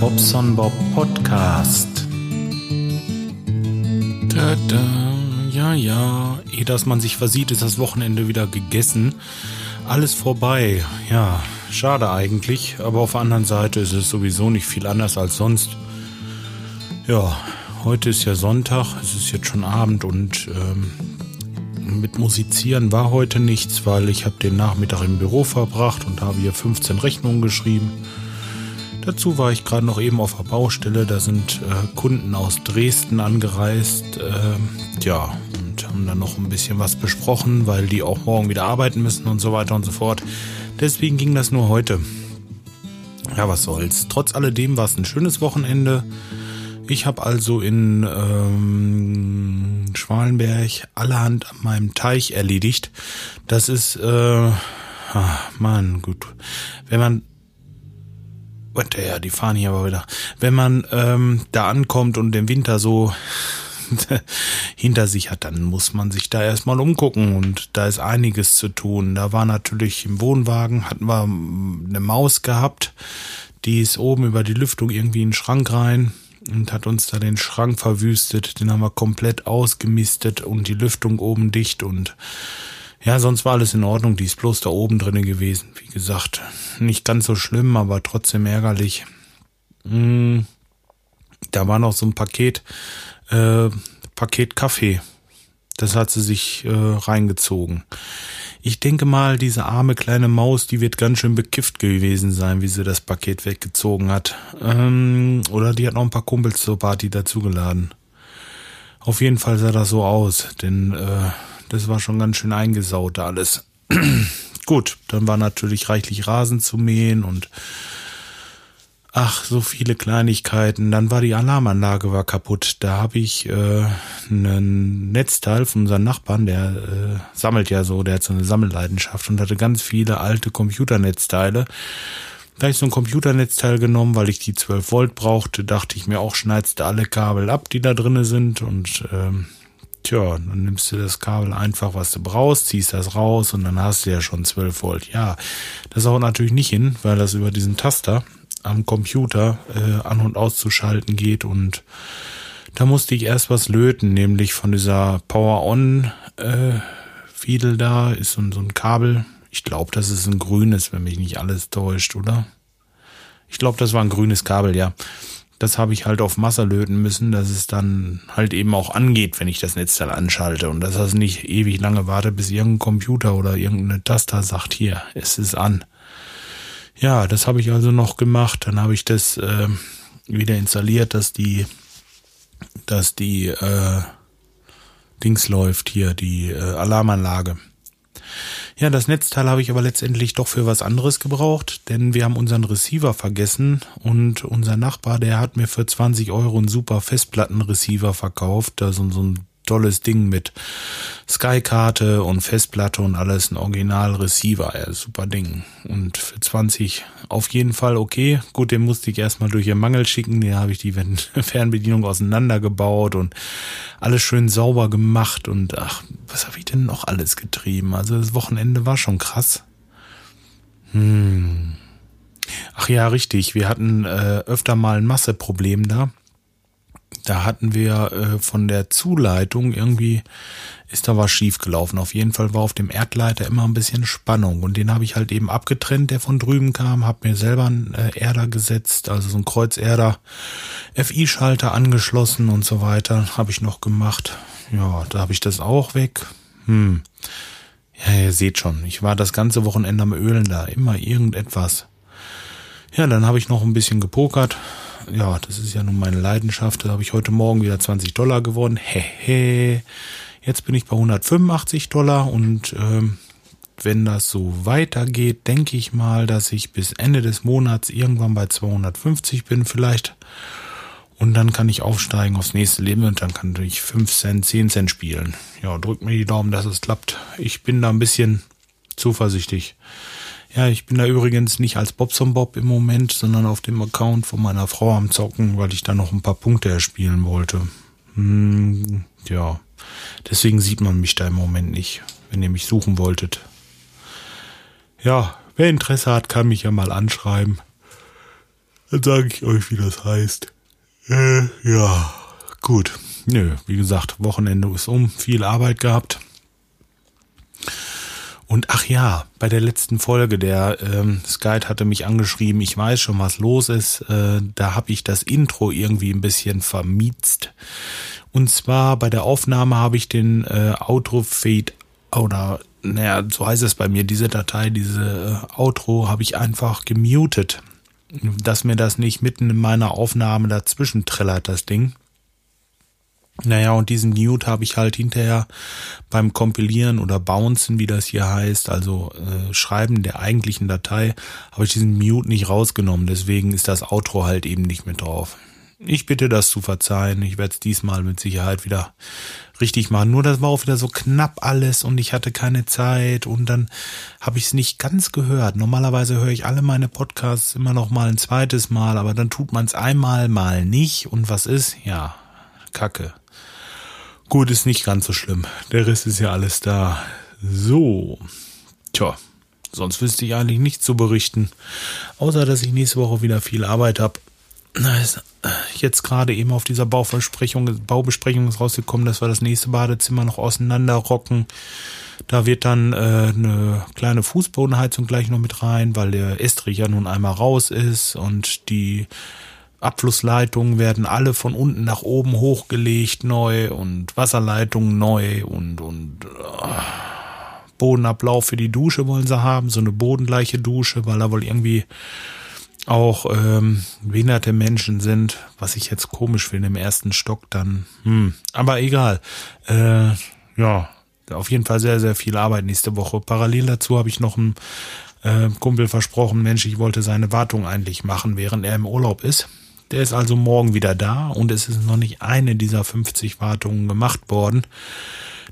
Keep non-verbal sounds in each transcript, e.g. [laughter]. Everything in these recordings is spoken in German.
Bobson Bob Podcast. Da, da, ja, ja. Ehe dass man sich versieht, ist das Wochenende wieder gegessen. Alles vorbei. Ja, schade eigentlich. Aber auf der anderen Seite ist es sowieso nicht viel anders als sonst. Ja, heute ist ja Sonntag. Es ist jetzt schon Abend und ähm, mit Musizieren war heute nichts, weil ich habe den Nachmittag im Büro verbracht und habe hier 15 Rechnungen geschrieben. Dazu war ich gerade noch eben auf der Baustelle. Da sind äh, Kunden aus Dresden angereist. Äh, ja, und haben dann noch ein bisschen was besprochen, weil die auch morgen wieder arbeiten müssen und so weiter und so fort. Deswegen ging das nur heute. Ja, was soll's. Trotz alledem war es ein schönes Wochenende. Ich habe also in ähm, Schwalenberg allerhand an meinem Teich erledigt. Das ist, äh, ah, Mann, gut. Wenn man und ja, die fahren hier aber wieder. Wenn man ähm, da ankommt und den Winter so [laughs] hinter sich hat, dann muss man sich da erstmal umgucken und da ist einiges zu tun. Da war natürlich im Wohnwagen, hatten wir eine Maus gehabt, die ist oben über die Lüftung irgendwie in den Schrank rein und hat uns da den Schrank verwüstet. Den haben wir komplett ausgemistet und die Lüftung oben dicht und ja, sonst war alles in Ordnung. Die ist bloß da oben drinnen gewesen. Wie gesagt, nicht ganz so schlimm, aber trotzdem ärgerlich. Hm, da war noch so ein Paket, äh, Paket Kaffee. Das hat sie sich äh, reingezogen. Ich denke mal, diese arme kleine Maus, die wird ganz schön bekifft gewesen sein, wie sie das Paket weggezogen hat. Ähm, oder die hat noch ein paar Kumpels zur Party dazugeladen. Auf jeden Fall sah das so aus, denn äh, das war schon ganz schön eingesaut alles. [clears throat] Gut, dann war natürlich reichlich Rasen zu mähen und ach, so viele Kleinigkeiten. Dann war die Alarmanlage war kaputt. Da habe ich äh, einen Netzteil von unserem Nachbarn, der äh, sammelt ja so, der hat so eine Sammelleidenschaft und hatte ganz viele alte Computernetzteile. Da ich so ein Computernetzteil genommen, weil ich die 12 Volt brauchte, dachte ich mir auch, schneidest du alle Kabel ab, die da drinnen sind und ähm, Tja, dann nimmst du das Kabel einfach, was du brauchst, ziehst das raus und dann hast du ja schon 12 Volt. Ja, das haut natürlich nicht hin, weil das über diesen Taster am Computer äh, an- und auszuschalten geht und da musste ich erst was löten, nämlich von dieser Power-On äh, da ist so, so ein Kabel. Ich glaube, das ist ein grünes, wenn mich nicht alles täuscht, oder? Ich glaube, das war ein grünes Kabel, ja das habe ich halt auf Masse löten müssen, dass es dann halt eben auch angeht, wenn ich das Netzteil anschalte und dass das nicht ewig lange warte, bis irgendein Computer oder irgendeine Taster sagt, hier, es ist an. Ja, das habe ich also noch gemacht. Dann habe ich das äh, wieder installiert, dass die, dass die äh, Dings läuft hier, die äh, Alarmanlage. Ja, das Netzteil habe ich aber letztendlich doch für was anderes gebraucht, denn wir haben unseren Receiver vergessen und unser Nachbar, der hat mir für 20 Euro einen super Festplattenreceiver verkauft, da so, so ein tolles Ding mit Sky-Karte und Festplatte und alles, ein Original-Receiver, ja, super Ding. Und für 20 auf jeden Fall okay. Gut, den musste ich erstmal durch den Mangel schicken, den habe ich die [laughs] Fernbedienung auseinandergebaut und alles schön sauber gemacht und ach, was habe ich denn noch alles getrieben? Also das Wochenende war schon krass. Hm. Ach ja, richtig. Wir hatten äh, öfter mal ein Masseproblem da da hatten wir äh, von der Zuleitung irgendwie ist da was schief gelaufen. Auf jeden Fall war auf dem Erdleiter immer ein bisschen Spannung und den habe ich halt eben abgetrennt, der von drüben kam, habe mir selber einen äh, Erder gesetzt, also so ein Kreuzerder, FI-Schalter angeschlossen und so weiter, habe ich noch gemacht. Ja, da habe ich das auch weg. Hm. Ja, ihr seht schon, ich war das ganze Wochenende am Ölen da, immer irgendetwas. Ja, dann habe ich noch ein bisschen gepokert, ja, das ist ja nun meine Leidenschaft. Da habe ich heute Morgen wieder 20 Dollar gewonnen. Hehe. Jetzt bin ich bei 185 Dollar und ähm, wenn das so weitergeht, denke ich mal, dass ich bis Ende des Monats irgendwann bei 250 bin vielleicht. Und dann kann ich aufsteigen aufs nächste Leben und dann kann ich 5 Cent, 10 Cent spielen. Ja, drückt mir die Daumen, dass es klappt. Ich bin da ein bisschen zuversichtlich. Ja, ich bin da übrigens nicht als Bobson Bob im Moment, sondern auf dem Account von meiner Frau am Zocken, weil ich da noch ein paar Punkte erspielen wollte. Hm, ja, deswegen sieht man mich da im Moment nicht, wenn ihr mich suchen wolltet. Ja, wer Interesse hat, kann mich ja mal anschreiben. Dann sage ich euch, wie das heißt. Äh, ja, gut. Nö, wie gesagt, Wochenende ist um, viel Arbeit gehabt. Und ach ja, bei der letzten Folge, der ähm, Skype hatte mich angeschrieben, ich weiß schon, was los ist. Äh, da habe ich das Intro irgendwie ein bisschen vermietzt. Und zwar bei der Aufnahme habe ich den äh, Outro Fade oder naja, so heißt es bei mir, diese Datei, diese äh, Outro habe ich einfach gemutet. Dass mir das nicht mitten in meiner Aufnahme dazwischen trällert, das Ding. Naja, und diesen Mute habe ich halt hinterher beim Kompilieren oder Bouncen, wie das hier heißt, also äh, Schreiben der eigentlichen Datei, habe ich diesen Mute nicht rausgenommen. Deswegen ist das Outro halt eben nicht mit drauf. Ich bitte das zu verzeihen. Ich werde es diesmal mit Sicherheit wieder richtig machen. Nur das war auch wieder so knapp alles und ich hatte keine Zeit und dann habe ich es nicht ganz gehört. Normalerweise höre ich alle meine Podcasts immer noch mal ein zweites Mal, aber dann tut man es einmal mal nicht und was ist? Ja, Kacke. Gut, ist nicht ganz so schlimm. Der Rest ist ja alles da. So. Tja, sonst wüsste ich eigentlich nichts zu berichten. Außer, dass ich nächste Woche wieder viel Arbeit habe. Jetzt gerade eben auf dieser Baubesprechung, Baubesprechung ist rausgekommen, dass wir das nächste Badezimmer noch auseinanderrocken. Da wird dann äh, eine kleine Fußbodenheizung gleich noch mit rein, weil der Estrich ja nun einmal raus ist und die Abflussleitungen werden alle von unten nach oben hochgelegt neu und Wasserleitungen neu und und uh, Bodenablauf für die Dusche wollen sie haben, so eine bodengleiche Dusche, weil da wohl irgendwie auch ähm, behinderte Menschen sind, was ich jetzt komisch finde im ersten Stock dann. Hm. Aber egal. Äh, ja, auf jeden Fall sehr, sehr viel Arbeit nächste Woche. Parallel dazu habe ich noch einen äh, Kumpel versprochen, Mensch, ich wollte seine Wartung eigentlich machen, während er im Urlaub ist. Der ist also morgen wieder da und es ist noch nicht eine dieser 50 Wartungen gemacht worden.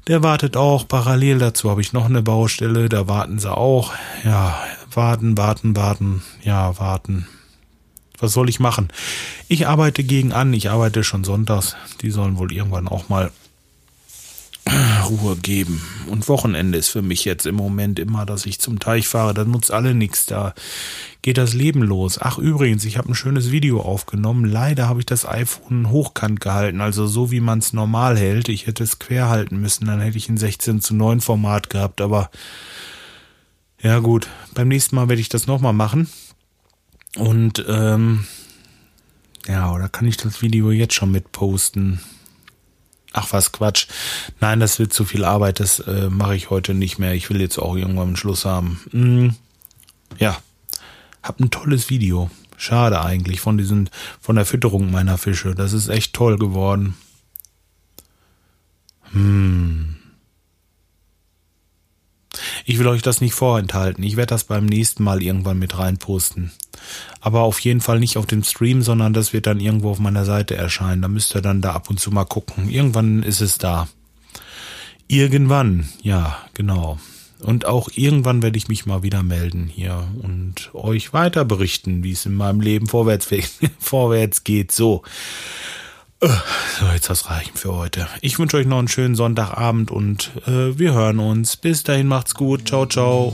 Der wartet auch. Parallel dazu habe ich noch eine Baustelle. Da warten sie auch. Ja, warten, warten, warten. Ja, warten. Was soll ich machen? Ich arbeite gegen an. Ich arbeite schon sonntags. Die sollen wohl irgendwann auch mal Ruhe geben. Und Wochenende ist für mich jetzt im Moment immer, dass ich zum Teich fahre. Da nutzt alle nichts. Da geht das Leben los. Ach übrigens, ich habe ein schönes Video aufgenommen. Leider habe ich das iPhone hochkant gehalten, also so wie man es normal hält. Ich hätte es quer halten müssen, dann hätte ich ein 16 zu 9 Format gehabt. Aber ja gut, beim nächsten Mal werde ich das nochmal machen. Und ähm, ja, oder kann ich das Video jetzt schon mit posten? Ach was Quatsch. Nein, das wird zu viel Arbeit, das äh, mache ich heute nicht mehr. Ich will jetzt auch irgendwann einen Schluss haben. Mm, ja, hab ein tolles Video. Schade eigentlich von diesen, von der Fütterung meiner Fische. Das ist echt toll geworden. Hm. Ich will euch das nicht vorenthalten. Ich werde das beim nächsten Mal irgendwann mit reinposten. Aber auf jeden Fall nicht auf dem Stream, sondern das wird dann irgendwo auf meiner Seite erscheinen. Da müsst ihr dann da ab und zu mal gucken. Irgendwann ist es da. Irgendwann, ja, genau. Und auch irgendwann werde ich mich mal wieder melden hier und euch weiter berichten, wie es in meinem Leben vorwärts, [laughs] vorwärts geht. So. So, jetzt das reichen für heute. Ich wünsche euch noch einen schönen Sonntagabend und äh, wir hören uns. Bis dahin macht's gut. Ciao, ciao.